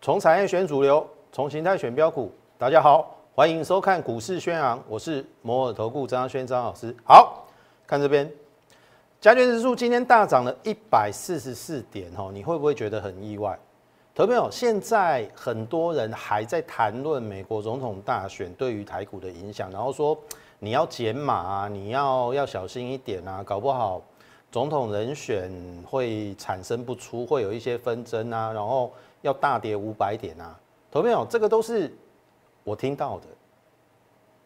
从产业选主流，从形态选标股。大家好，欢迎收看股市宣扬，我是摩尔投顾张轩张老师。好看这边，加权指数今天大涨了一百四十四点哦，你会不会觉得很意外？投朋友，现在很多人还在谈论美国总统大选对于台股的影响，然后说你要减码啊，你要要小心一点啊，搞不好总统人选会产生不出，会有一些纷争啊，然后。要大跌五百点啊，投朋友，这个都是我听到的，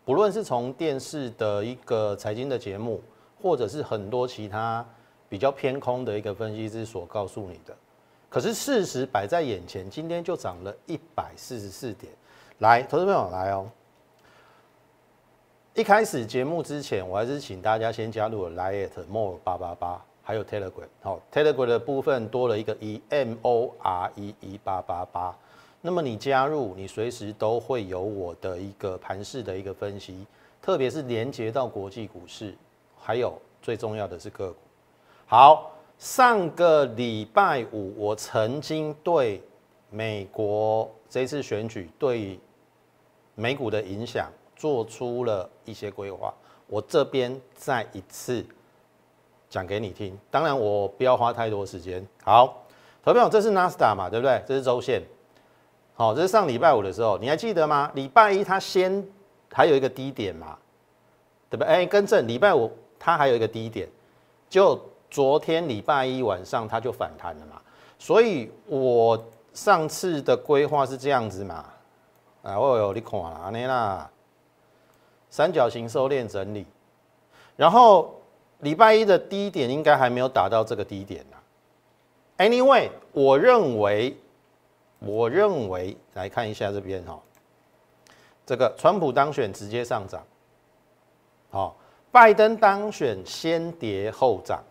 不论是从电视的一个财经的节目，或者是很多其他比较偏空的一个分析师所告诉你的。可是事实摆在眼前，今天就涨了一百四十四点。来，投资朋友来哦。一开始节目之前，我还是请大家先加入 Lite More 八八八。还有 Telegram，好，Telegram 的部分多了一个 E M O R E 一八八八，那么你加入，你随时都会有我的一个盘势的一个分析，特别是连接到国际股市，还有最重要的是个股。好，上个礼拜五，我曾经对美国这次选举对美股的影响做出了一些规划，我这边再一次。讲给你听，当然我不要花太多时间。好，投票，这是纳斯达嘛，对不对？这是周线。好，这是上礼拜五的时候，你还记得吗？礼拜一它先还有一个低点嘛，对不对？哎，更正，礼拜五它还有一个低点，就昨天礼拜一晚上它就反弹了嘛。所以我上次的规划是这样子嘛，啊，我有你看啦，那啦，三角形收敛整理，然后。礼拜一的低点应该还没有达到这个低点呢。Anyway，我认为，我认为来看一下这边哈，这个川普当选直接上涨，好，拜登当选先跌后涨，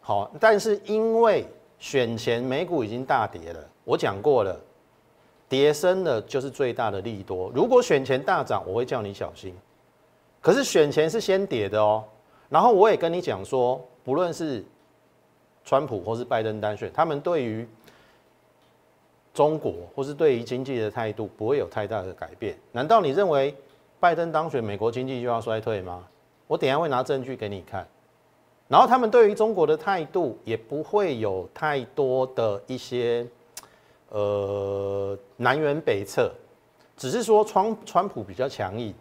好，但是因为选前美股已经大跌了，我讲过了，跌升的就是最大的利多。如果选前大涨，我会叫你小心。可是选前是先跌的哦，然后我也跟你讲说，不论是川普或是拜登当选，他们对于中国或是对于经济的态度不会有太大的改变。难道你认为拜登当选，美国经济就要衰退吗？我等下会拿证据给你看。然后他们对于中国的态度也不会有太多的一些呃南辕北辙，只是说川川普比较强硬。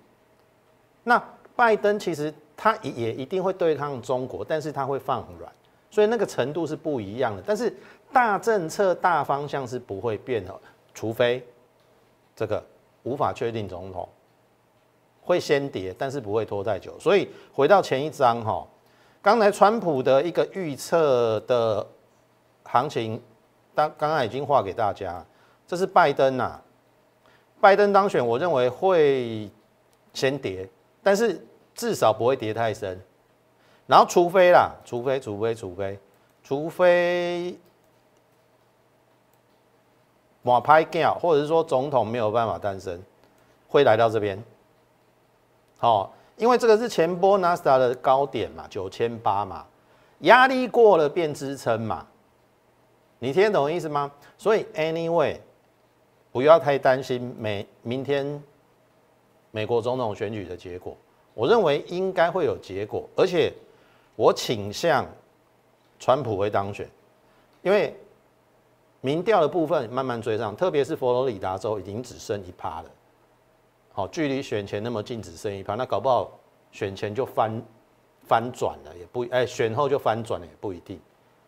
那拜登其实他也一定会对抗中国，但是他会放软，所以那个程度是不一样的。但是大政策大方向是不会变的，除非这个无法确定总统会先跌，但是不会拖太久。所以回到前一章哈，刚才川普的一个预测的行情，刚刚刚已经画给大家，这是拜登呐，拜登当选，我认为会先跌。但是至少不会跌太深，然后除非啦，除非除非除非除非马拍掉，或者是说总统没有办法诞生，会来到这边。好，因为这个是前波纳斯达的高点嘛，九千八嘛，压力过了变支撑嘛，你听得懂意思吗？所以 anyway，不要太担心美明天。美国总统选举的结果，我认为应该会有结果，而且我倾向川普会当选，因为民调的部分慢慢追上，特别是佛罗里达州已经只剩一趴了，好，距离选前那么近，只剩一趴，那搞不好选前就翻翻转了，也不哎，选后就翻转了也不一定，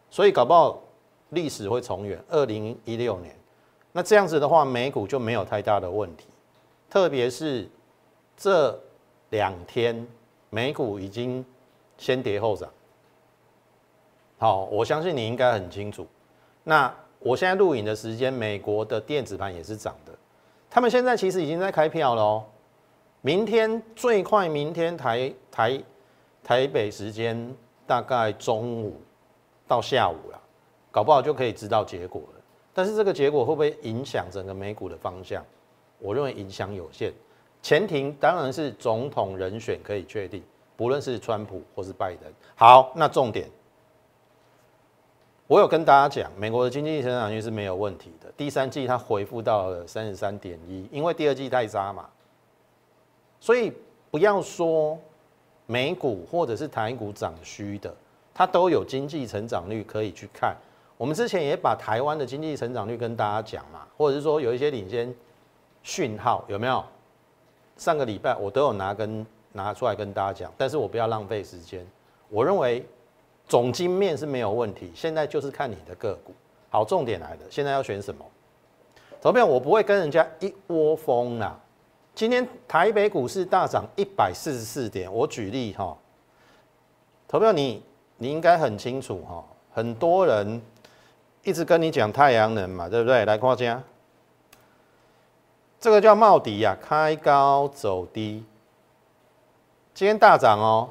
所以搞不好历史会重演二零一六年，那这样子的话，美股就没有太大的问题，特别是。这两天美股已经先跌后涨，好，我相信你应该很清楚。那我现在录影的时间，美国的电子盘也是涨的，他们现在其实已经在开票了哦。明天最快，明天台台台北时间大概中午到下午了，搞不好就可以知道结果了。但是这个结果会不会影响整个美股的方向？我认为影响有限。前提当然是总统人选可以确定，不论是川普或是拜登。好，那重点，我有跟大家讲，美国的经济成长率是没有问题的。第三季它回复到了三十三点一，因为第二季太差嘛，所以不要说美股或者是台股涨虚的，它都有经济成长率可以去看。我们之前也把台湾的经济成长率跟大家讲嘛，或者是说有一些领先讯号有没有？上个礼拜我都有拿跟拿出来跟大家讲，但是我不要浪费时间。我认为总经面是没有问题，现在就是看你的个股。好，重点来了，现在要选什么？投票我不会跟人家一窝蜂啦。今天台北股市大涨一百四十四点，我举例哈。投票你你应该很清楚哈，很多人一直跟你讲太阳能嘛，对不对？来夸家，这个叫茂迪呀，开高走低，今天大涨哦。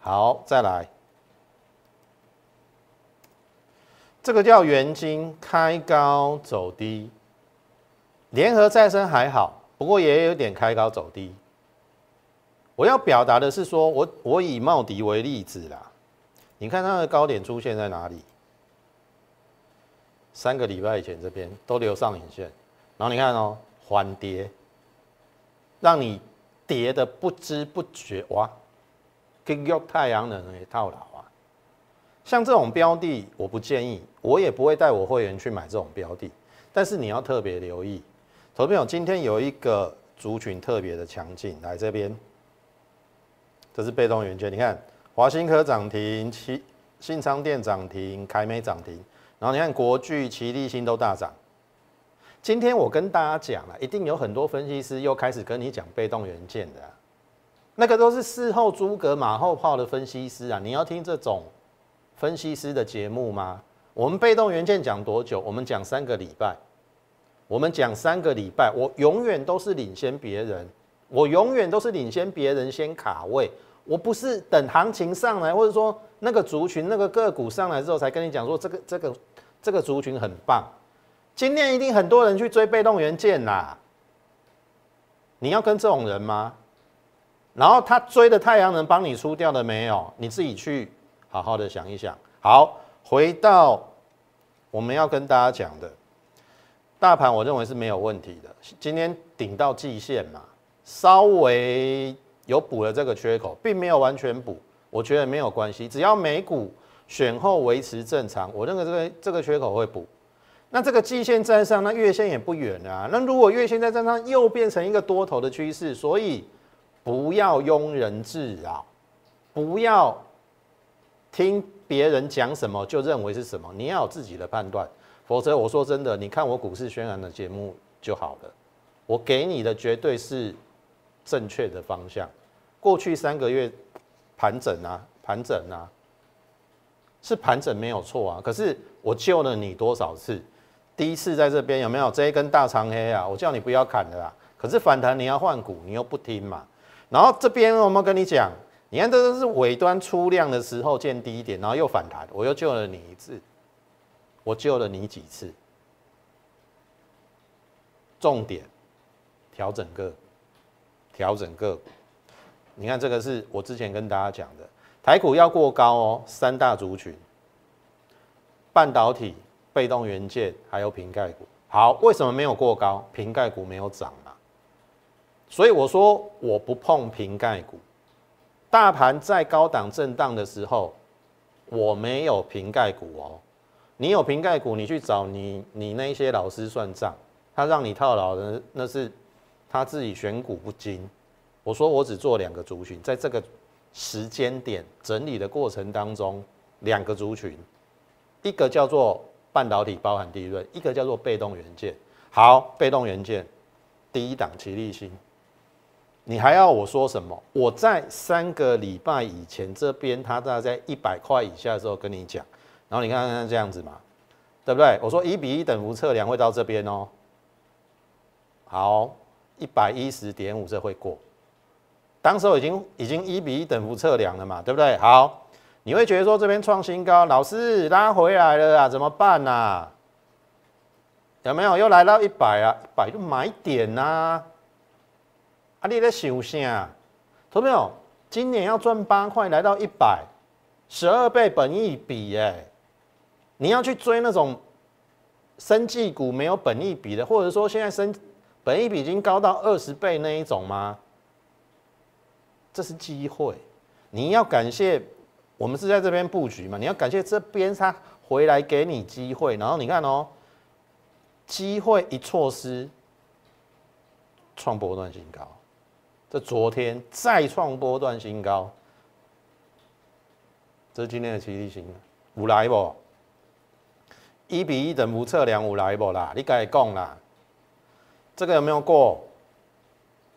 好，再来。这个叫元金，开高走低。联合再生还好，不过也有点开高走低。我要表达的是说，我我以茂迪为例子啦。你看它的高点出现在哪里？三个礼拜以前这边都留上影线，然后你看哦，缓跌，让你跌的不知不觉哇。跟用太阳能也套牢啊，像这种标的，我不建议，我也不会带我会员去买这种标的。但是你要特别留意，投朋友，今天有一个族群特别的强劲，来这边，这是被动元件，你看华新科涨停，新新昌电涨停，凯美涨停，然后你看国巨、奇力新都大涨。今天我跟大家讲了，一定有很多分析师又开始跟你讲被动元件的。那个都是事后诸葛马后炮的分析师啊！你要听这种分析师的节目吗？我们被动元件讲多久？我们讲三个礼拜，我们讲三个礼拜，我永远都是领先别人，我永远都是领先别人先卡位，我不是等行情上来，或者说那个族群、那个个股上来之后才跟你讲说这个、这个、这个族群很棒。今天一定很多人去追被动元件啦，你要跟这种人吗？然后他追的太阳能帮你出掉了没有？你自己去好好的想一想。好，回到我们要跟大家讲的，大盘我认为是没有问题的。今天顶到季线嘛，稍微有补了这个缺口，并没有完全补，我觉得没有关系。只要美股选后维持正常，我认为这个这个缺口会补。那这个季线站上，那月线也不远啊。那如果月线在站上，又变成一个多头的趋势，所以。不要庸人自扰，不要听别人讲什么就认为是什么，你要有自己的判断。否则，我说真的，你看我股市宣传的节目就好了，我给你的绝对是正确的方向。过去三个月盘整啊，盘整啊，是盘整没有错啊。可是我救了你多少次？第一次在这边有没有这一根大长黑啊？我叫你不要砍的啦。可是反弹你要换股，你又不听嘛。然后这边我们跟你讲，你看这都是尾端出量的时候见低点，然后又反弹，我又救了你一次，我救了你几次？重点调整个调整个，你看这个是我之前跟大家讲的，台股要过高哦，三大族群：半导体、被动元件还有瓶盖股。好，为什么没有过高？瓶盖股没有涨嘛。所以我说我不碰瓶盖股，大盘在高档震荡的时候，我没有瓶盖股哦。你有瓶盖股，你去找你你那些老师算账，他让你套牢的那是他自己选股不精。我说我只做两个族群，在这个时间点整理的过程当中，两个族群，一个叫做半导体包含利润，一个叫做被动元件。好，被动元件第一档齐力新。你还要我说什么？我在三个礼拜以前这边，它大概在一百块以下的时候跟你讲，然后你看看这样子嘛，对不对？我说一比一等幅测量会到这边哦，好，一百一十点五这会过，当时候已经已经一比一等幅测量了嘛，对不对？好，你会觉得说这边创新高，老师拉回来了啊，怎么办呐？有没有又来到一百啊？一百就买点呐。啊！你在想啥？同没有？今年要赚八块，来到一百，十二倍本益比，哎，你要去追那种生技股没有本益比的，或者说现在生本益比已经高到二十倍那一种吗？这是机会，你要感谢我们是在这边布局嘛，你要感谢这边他回来给你机会，然后你看哦，机会一错失，创波段新高。这昨天再创波段新高，这是今天的奇力新，有来不？一比一等幅测量有来不啦？你该讲啦，这个有没有过？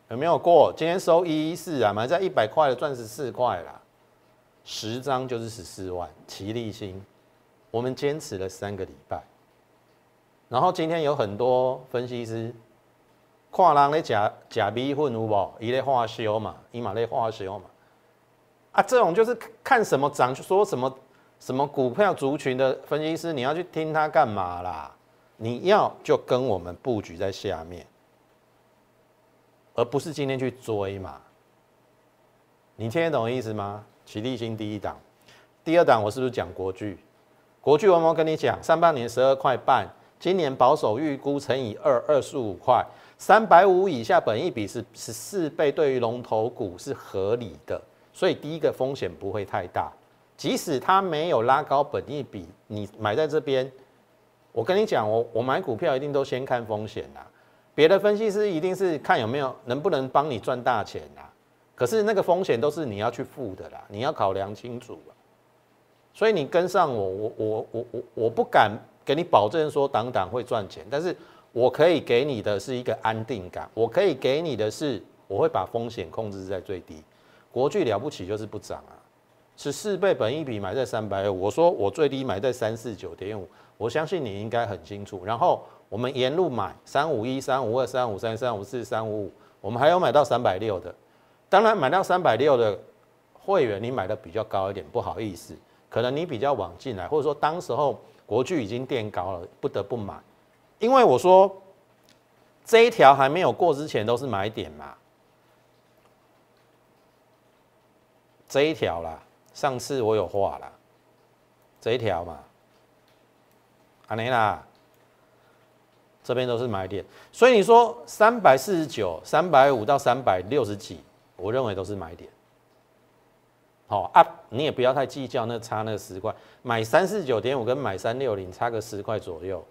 有没有过？今天收一一四啊，买在一百块的赚十四块啦，十张就是十四万。奇力新，我们坚持了三个礼拜，然后今天有很多分析师。看人咧假假米粉有无？伊咧化修嘛，伊嘛咧化修嘛。啊，这种就是看什么涨就，说什么什么股票族群的分析师，你要去听他干嘛啦？你要就跟我们布局在下面，而不是今天去追嘛。你听得懂意思吗？起立新第一档，第二档我是不是讲国巨？国巨我有跟你讲，上半年十二块半，今年保守预估乘以二，二十五块。三百五以下本益比是十四倍，对于龙头股是合理的，所以第一个风险不会太大。即使它没有拉高本益比，你买在这边，我跟你讲，我我买股票一定都先看风险啦。别的分析师一定是看有没有能不能帮你赚大钱啦，可是那个风险都是你要去付的啦，你要考量清楚啊。所以你跟上我，我我我我我不敢给你保证说挡挡会赚钱，但是。我可以给你的是一个安定感，我可以给你的是，我会把风险控制在最低。国巨了不起就是不涨啊，十四倍本一比买在三百五，我说我最低买在三四九点五，我相信你应该很清楚。然后我们沿路买三五一、三五二、三五三、三五四、三五五，我们还有买到三百六的。当然买到三百六的会员，你买的比较高一点，不好意思，可能你比较晚进来，或者说当时候国巨已经垫高了，不得不买。因为我说这一条还没有过之前都是买点嘛，这一条啦，上次我有画了，这一条嘛，阿尼啦，这边都是买点，所以你说三百四十九、三百五到三百六十几，我认为都是买点。好啊，你也不要太计较那差那十块，买三四九点五跟买三六零差个十块左右。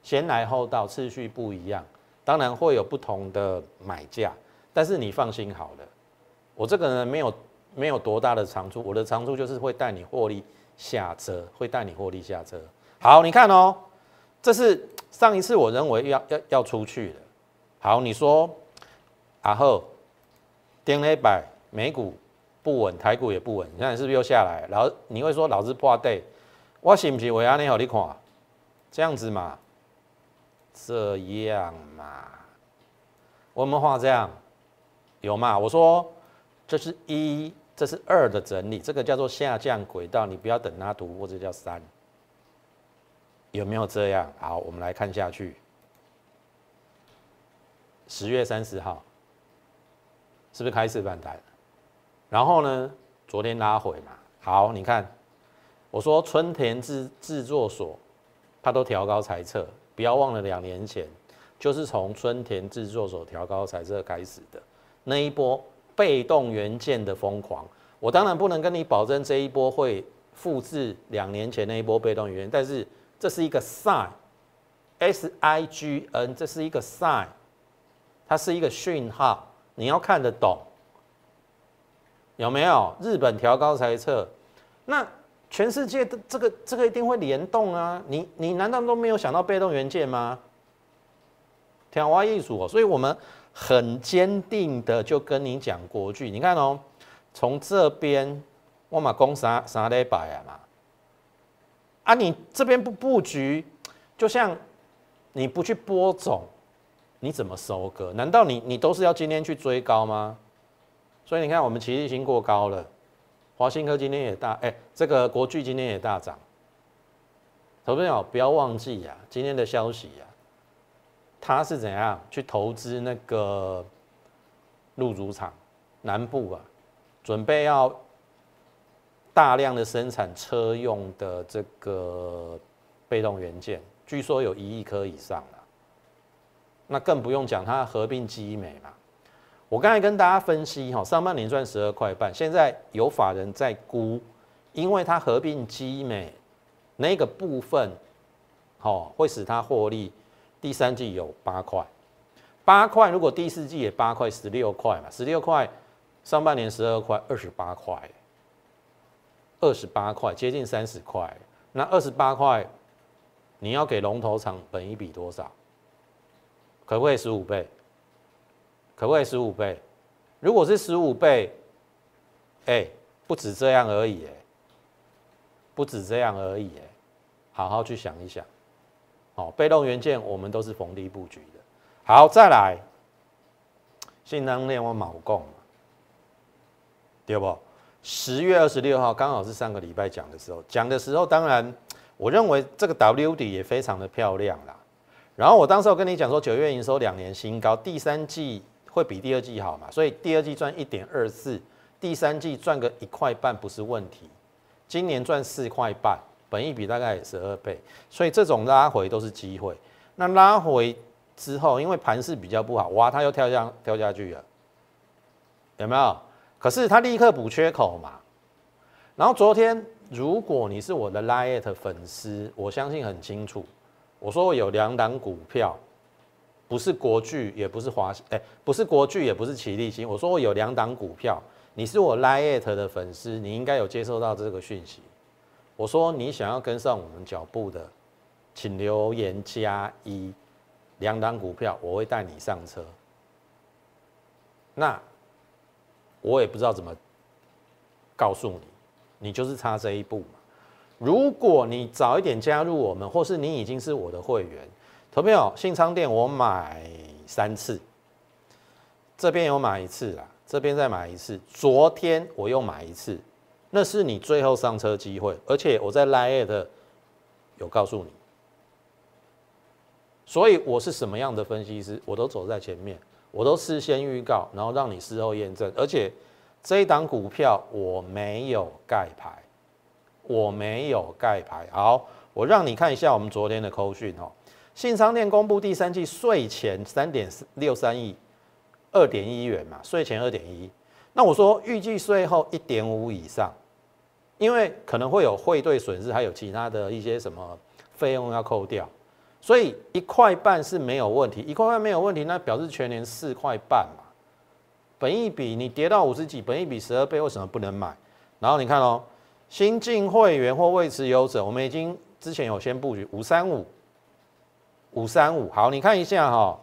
先来后到，次序不一样，当然会有不同的买价，但是你放心好了，我这个人没有没有多大的长处，我的长处就是会带你获利下车，会带你获利下车。好，你看哦，这是上一次我认为要要要出去的。好，你说阿后，跌了一百，美股不稳，台股也不稳，你看是不是又下来？老你会说老子破对，我是不是为安尼好你看，这样子嘛？这样嘛，我们画这样有嘛？我说这是一，这是二的整理，这个叫做下降轨道，你不要等它突破，这叫三。有没有这样？好，我们来看下去。十月三十号是不是开始反弹？然后呢，昨天拉回嘛。好，你看，我说春田制制作所，它都调高猜测。不要忘了，两年前就是从春田制作所调高彩色开始的那一波被动元件的疯狂。我当然不能跟你保证这一波会复制两年前那一波被动元件，但是这是一个 sign，S I G N，这是一个 sign，它是一个讯号，你要看得懂，有没有？日本调高猜测，那。全世界的这个这个一定会联动啊！你你难道都没有想到被动元件吗？调花艺术哦，所以我们很坚定的就跟你讲国剧。你看哦，从这边我嘛攻啥啥礼拜啊嘛，啊你这边不布局，就像你不去播种，你怎么收割？难道你你都是要今天去追高吗？所以你看我们奇力星过高了。华新科今天也大，哎，这个国巨今天也大涨。投资友不要忘记呀，今天的消息呀，他是怎样去投资那个入主厂南部啊，准备要大量的生产车用的这个被动元件，据说有一亿颗以上了。那更不用讲它合并基美嘛。我刚才跟大家分析哈，上半年赚十二块半，现在有法人在估，因为它合并基美那个部分，好会使它获利，第三季有八块，八块如果第四季也八块，十六块嘛，十六块上半年十二块，二十八块，二十八块接近三十块，那二十八块你要给龙头厂本一比多少？可不可以十五倍？可不可以十五倍？如果是十五倍，哎，不止这样而已，哎，不止这样而已，哎，好好去想一想。好，被动元件我们都是逢低布局的。好，再来，信能链我卯供，对不？十月二十六号刚好是上个礼拜讲的时候，讲的时候，当然我认为这个 W 底也非常的漂亮啦。然后我当时我跟你讲说，九月营收两年新高，第三季。会比第二季好嘛？所以第二季赚一点二四，第三季赚个一块半不是问题。今年赚四块半，本益比大概十二倍，所以这种拉回都是机会。那拉回之后，因为盘势比较不好，哇，它又跳下跳下去了，有没有？可是它立刻补缺口嘛。然后昨天，如果你是我的 liet 粉丝，我相信很清楚，我说我有两档股票。不是国巨，也不是华，哎，不是国巨，也不是奇力新。我说我有两档股票，你是我 liet 的粉丝，你应该有接收到这个讯息。我说你想要跟上我们脚步的，请留言加一，两档股票我会带你上车。那我也不知道怎么告诉你，你就是差这一步嘛。如果你早一点加入我们，或是你已经是我的会员。投没有信昌店？我买三次，这边有买一次啦，这边再买一次。昨天我又买一次，那是你最后上车机会，而且我在 Lite 有告诉你，所以我是什么样的分析师，我都走在前面，我都事先预告，然后让你事后验证。而且这一档股票我没有盖牌，我没有盖牌。好，我让你看一下我们昨天的扣讯哦。信商店公布第三季税前三点六三亿，二点一元嘛，税前二点一。那我说预计税后一点五以上，因为可能会有汇兑损失，还有其他的一些什么费用要扣掉，所以一块半是没有问题，一块半没有问题，那表示全年四块半嘛。本一比你跌到五十几，本一比十二倍，为什么不能买？然后你看哦，新进会员或未持有者，我们已经之前有先布局五三五。五三五，好，你看一下哈，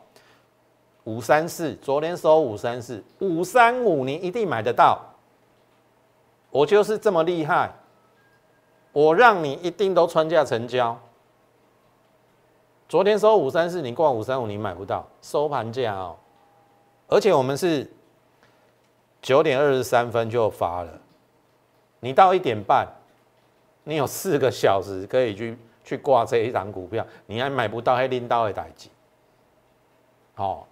五三四，昨天收五三四，五三五你一定买得到，我就是这么厉害，我让你一定都穿价成交。昨天收五三四，你挂五三五你买不到，收盘价哦，而且我们是九点二十三分就发了，你到一点半，你有四个小时可以去。去挂这一档股票，你还买不到，还拎到会代机。好，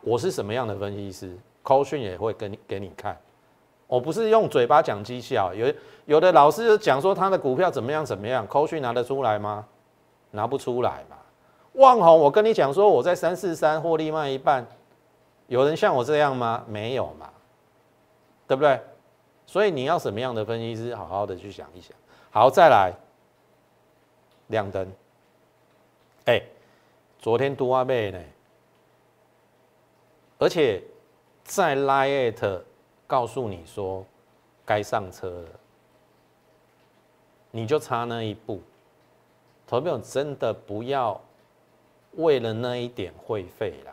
我是什么样的分析师？扣讯也会跟你给你看。我不是用嘴巴讲绩效，有有的老师讲说他的股票怎么样怎么样，扣讯拿得出来吗？拿不出来嘛。旺宏，我跟你讲说我在三四三获利卖一半，有人像我这样吗？没有嘛，对不对？所以你要什么样的分析师？好好的去想一想。好，再来。亮灯，哎，昨天多阿妹呢，而且在 Lite 告诉你说该上车了，你就差那一步，投票真的不要为了那一点会费啦，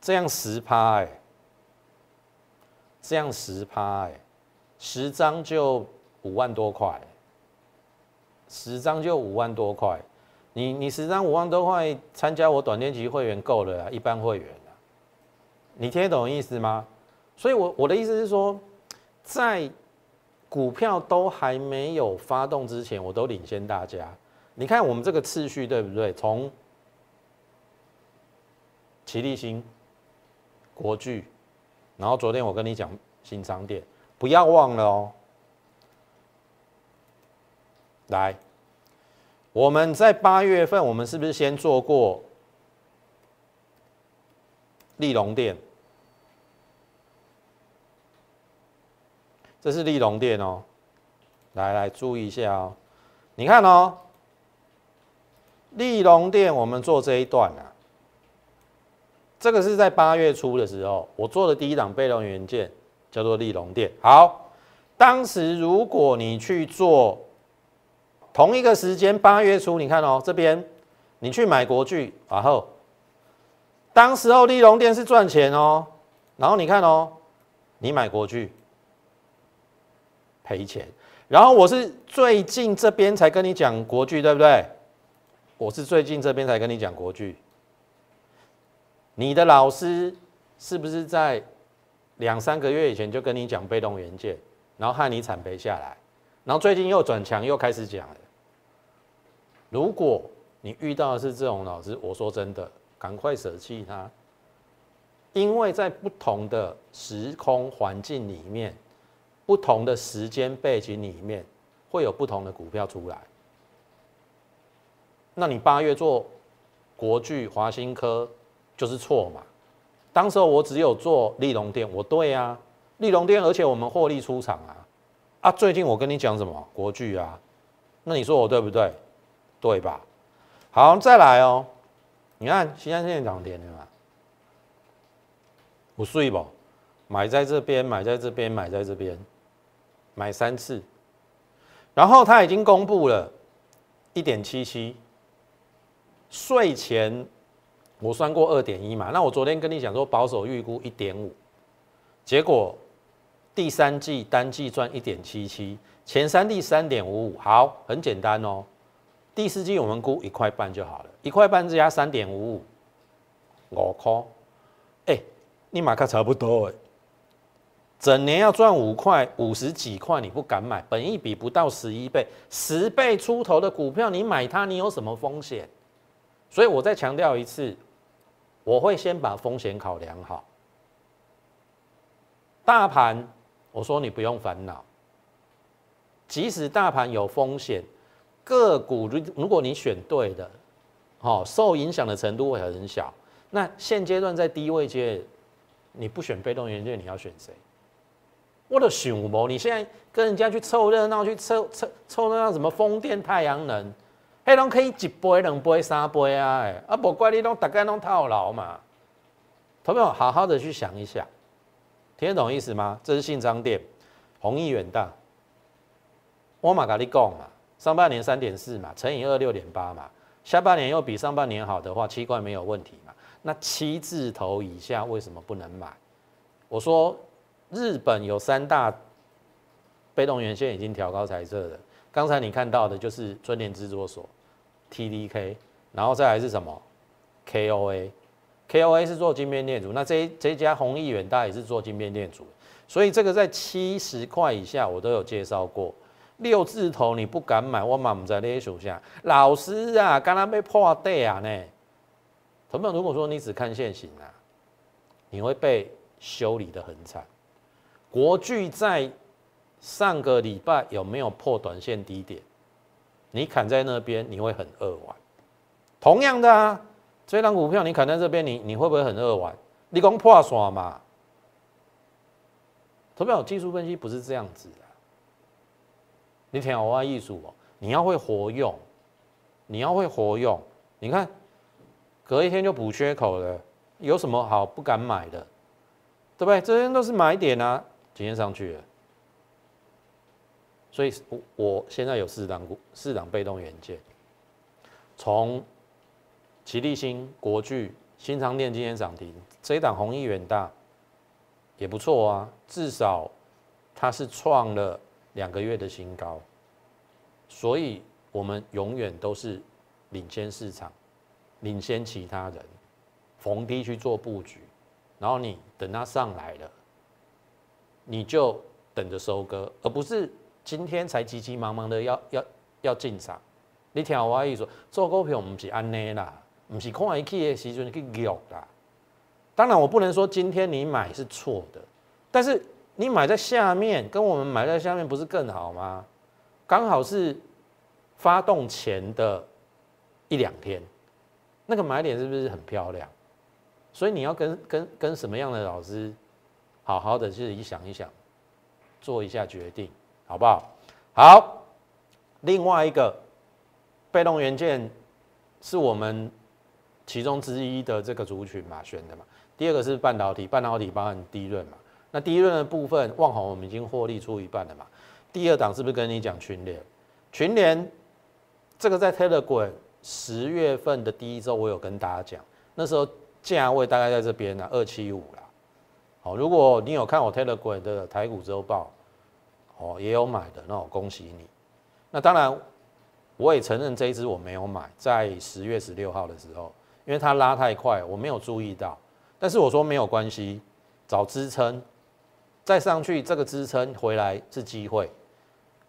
这样十趴哎，这样十趴哎，十张就五万多块。十张就五万多块，你你十张五万多块，参加我短天期会员够了，一般会员你听得懂意思吗？所以，我我的意思是说，在股票都还没有发动之前，我都领先大家。你看我们这个次序对不对？从齐立新、国巨，然后昨天我跟你讲新商店，不要忘了哦。来，我们在八月份，我们是不是先做过利隆店？这是利隆店哦。来来，注意一下哦。你看哦，利隆店我们做这一段啊，这个是在八月初的时候，我做的第一档被动元件叫做利隆店。好，当时如果你去做。同一个时间，八月初，你看哦，这边你去买国巨，然后当时候利隆店是赚钱哦，然后你看哦，你买国巨赔钱，然后我是最近这边才跟你讲国巨，对不对？我是最近这边才跟你讲国巨，你的老师是不是在两三个月以前就跟你讲被动元件，然后害你惨赔下来，然后最近又转强，又开始讲了。如果你遇到的是这种老师，我说真的，赶快舍弃他，因为在不同的时空环境里面，不同的时间背景里面，会有不同的股票出来。那你八月做国巨、华新科就是错嘛？当时候我只有做利隆店，我对啊，利隆店，而且我们获利出场啊，啊，最近我跟你讲什么国巨啊？那你说我对不对？对吧？好，再来哦。你看，西安现在涨跌对吗？不睡不？买在这边，买在这边，买在这边，买三次。然后他已经公布了，一点七七。税前我算过二点一嘛？那我昨天跟你讲说保守预估一点五，结果第三季单季赚一点七七，前三季三点五五。好，很简单哦。第四季我们估一块半就好了，一块半加三点五五，五块，哎，你马克差不多哎，整年要赚五块五十几块，你不敢买，本一比不到十一倍，十倍出头的股票，你买它，你有什么风险？所以我再强调一次，我会先把风险考量好。大盘，我说你不用烦恼，即使大盘有风险。个股如如果你选对的，好，受影响的程度会很小。那现阶段在低位阶，你不选被动元件，你要选谁？我的选无你现在跟人家去凑热闹，去凑凑凑热闹什么风电、太阳能，黑龙可以一杯、两杯、三杯啊！哎，啊，不怪你拢大概拢套牢嘛。同朋友好好的去想一想，听得懂意思吗？这是信章店，弘毅远大，我马跟你讲嘛。上半年三点四嘛，乘以二六点八嘛，下半年又比上半年好的话，七块没有问题嘛。那七字头以下为什么不能买？我说日本有三大被动元件已经调高彩色的，刚才你看到的就是春联制作所 TDK，然后再来是什么 KOA，KOA 是做晶片电阻，那这这家弘毅远大也是做晶片电阻，所以这个在七十块以下我都有介绍过。六字头你不敢买，我嘛唔在那些手下。老师啊，刚刚被破底啊呢。同学们，如果说你只看现行啊，你会被修理的很惨。国巨在上个礼拜有没有破短线低点？你砍在那边，你会很扼腕。同样的啊，这张股票你砍在这边，你你会不会很扼腕？你讲破线嘛？投票技术分析不是这样子的。你听我话艺术哦，你要会活用，你要会活用。你看，隔一天就补缺口了，有什么好不敢买的？对不对？这些都是买点啊，今天上去了。所以，我我现在有四档股，四档被动元件，从齐力新、国巨、新长电今天涨停，这一档弘毅远大也不错啊，至少它是创了。两个月的新高，所以我们永远都是领先市场，领先其他人，逢低去做布局，然后你等它上来了，你就等着收割，而不是今天才急急忙忙的要要要进场。你听我意思，做股票不是安内啦，不是看一起的时阵去约啦。当然，我不能说今天你买是错的，但是你买在下面，跟我们买在下面不是更好吗？刚好是发动前的一两天，那个买点是不是很漂亮？所以你要跟跟跟什么样的老师好好的自己想一想，做一下决定，好不好？好，另外一个被动元件是我们其中之一的这个族群嘛选的嘛。第二个是半导体，半导体包含低润嘛。那低润的部分，旺宏我们已经获利出一半了嘛。第二档是不是跟你讲群联？群联这个在 Telegram 十月份的第一周，我有跟大家讲，那时候价位大概在这边呢，二七五啦。好，如果你有看我 Telegram 的台股周报，哦，也有买的，那我恭喜你。那当然，我也承认这一支我没有买，在十月十六号的时候，因为它拉太快，我没有注意到。但是我说没有关系，找支撑，再上去，这个支撑回来是机会。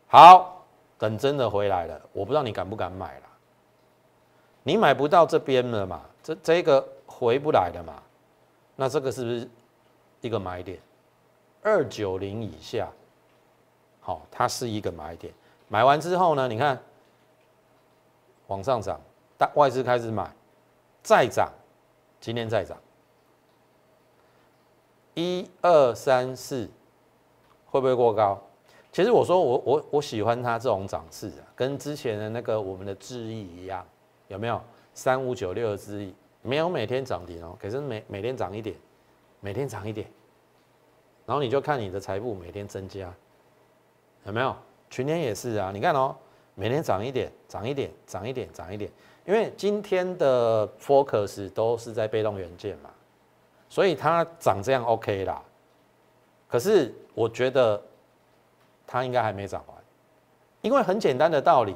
好，等真的回来了，我不知道你敢不敢买了。你买不到这边了嘛？这这个回不来的嘛？那这个是不是一个买点？二九零以下，好，它是一个买点。买完之后呢？你看往上涨，大外资开始买，再涨，今天再涨，一二三四，会不会过高？其实我说我我我喜欢它这种涨势啊，跟之前的那个我们的智毅一样，有没有？三五九六的智毅没有每天涨停哦，可是每每天涨一点，每天涨一点，然后你就看你的财富每天增加，有没有？群天也是啊，你看哦，每天涨一点，涨一点，涨一点，涨一点，因为今天的 focus 都是在被动元件嘛，所以它涨这样 OK 啦。可是我觉得。它应该还没涨完，因为很简单的道理，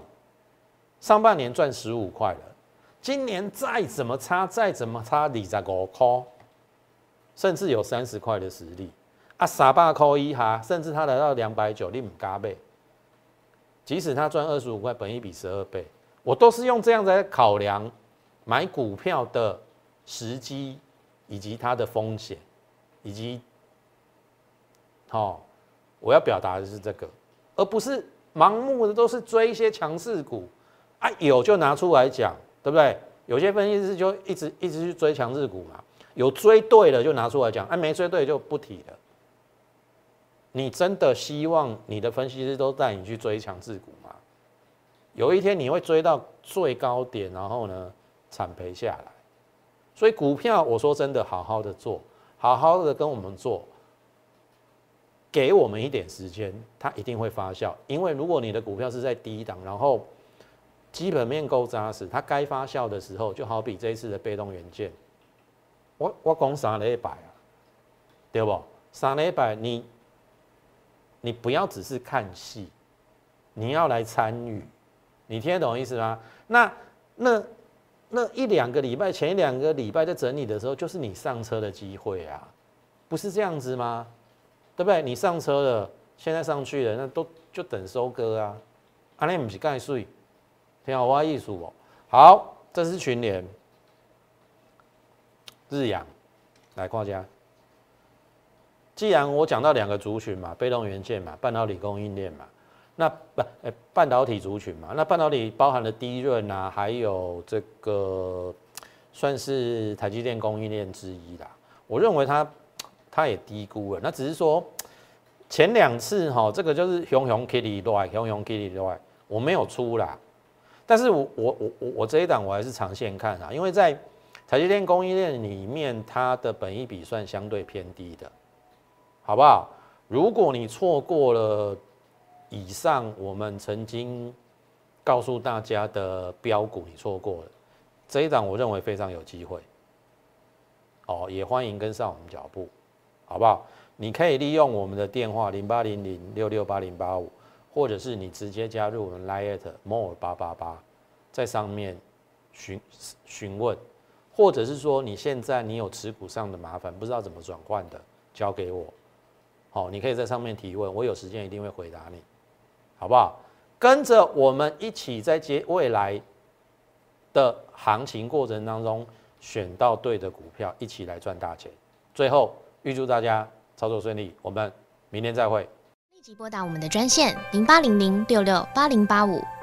上半年赚十五块了，今年再怎么差，再怎么差，你在五块，甚至有三十块的实力啊，傻八扣一哈，甚至它来到两百九，你唔加倍，即使它赚二十五块，本一比十二倍，我都是用这样在考量买股票的时机以及它的风险，以及好。我要表达的是这个，而不是盲目的都是追一些强势股啊，有就拿出来讲，对不对？有些分析师就一直一直去追强势股嘛，有追对了就拿出来讲，哎，没追对就不提了。你真的希望你的分析师都带你去追强势股吗？有一天你会追到最高点，然后呢惨赔下来。所以股票，我说真的，好好的做，好好的跟我们做。给我们一点时间，它一定会发酵。因为如果你的股票是在低档，然后基本面够扎实，它该发酵的时候，就好比这一次的被动元件，我我讲三礼拜啊，对不？三礼拜，你你不要只是看戏，你要来参与，你听得懂意思吗？那那那一两个礼拜前一两个礼拜在整理的时候，就是你上车的机会啊，不是这样子吗？对不对？你上车了，现在上去了，那都就等收割啊！啊，那不是盖税，挺好挖艺术哦。好，这是群联、日阳来挂家。既然我讲到两个族群嘛，被动元件嘛，半导体供应链嘛，那不，半导体族群嘛，那半导体包含了低润啊，还有这个算是台积电供应链之一啦。我认为它。他也低估了，那只是说前两次哈，这个就是熊熊 Kitty 来，熊熊 Kitty 来，我没有出啦。但是我我我我我这一档我还是长线看啊，因为在台积电供应链里面，它的本益比算相对偏低的，好不好？如果你错过了以上我们曾经告诉大家的标股，你错过了这一档，我认为非常有机会。哦，也欢迎跟上我们脚步。好不好？你可以利用我们的电话零八零零六六八零八五，或者是你直接加入我们 Lite More 八八八，在上面询询问，或者是说你现在你有持股上的麻烦，不知道怎么转换的，交给我。好，你可以在上面提问，我有时间一定会回答你，好不好？跟着我们一起在接未来的行情过程当中，选到对的股票，一起来赚大钱。最后。预祝大家操作顺利，我们明天再会。立即拨打我们的专线零八零零六六八零八五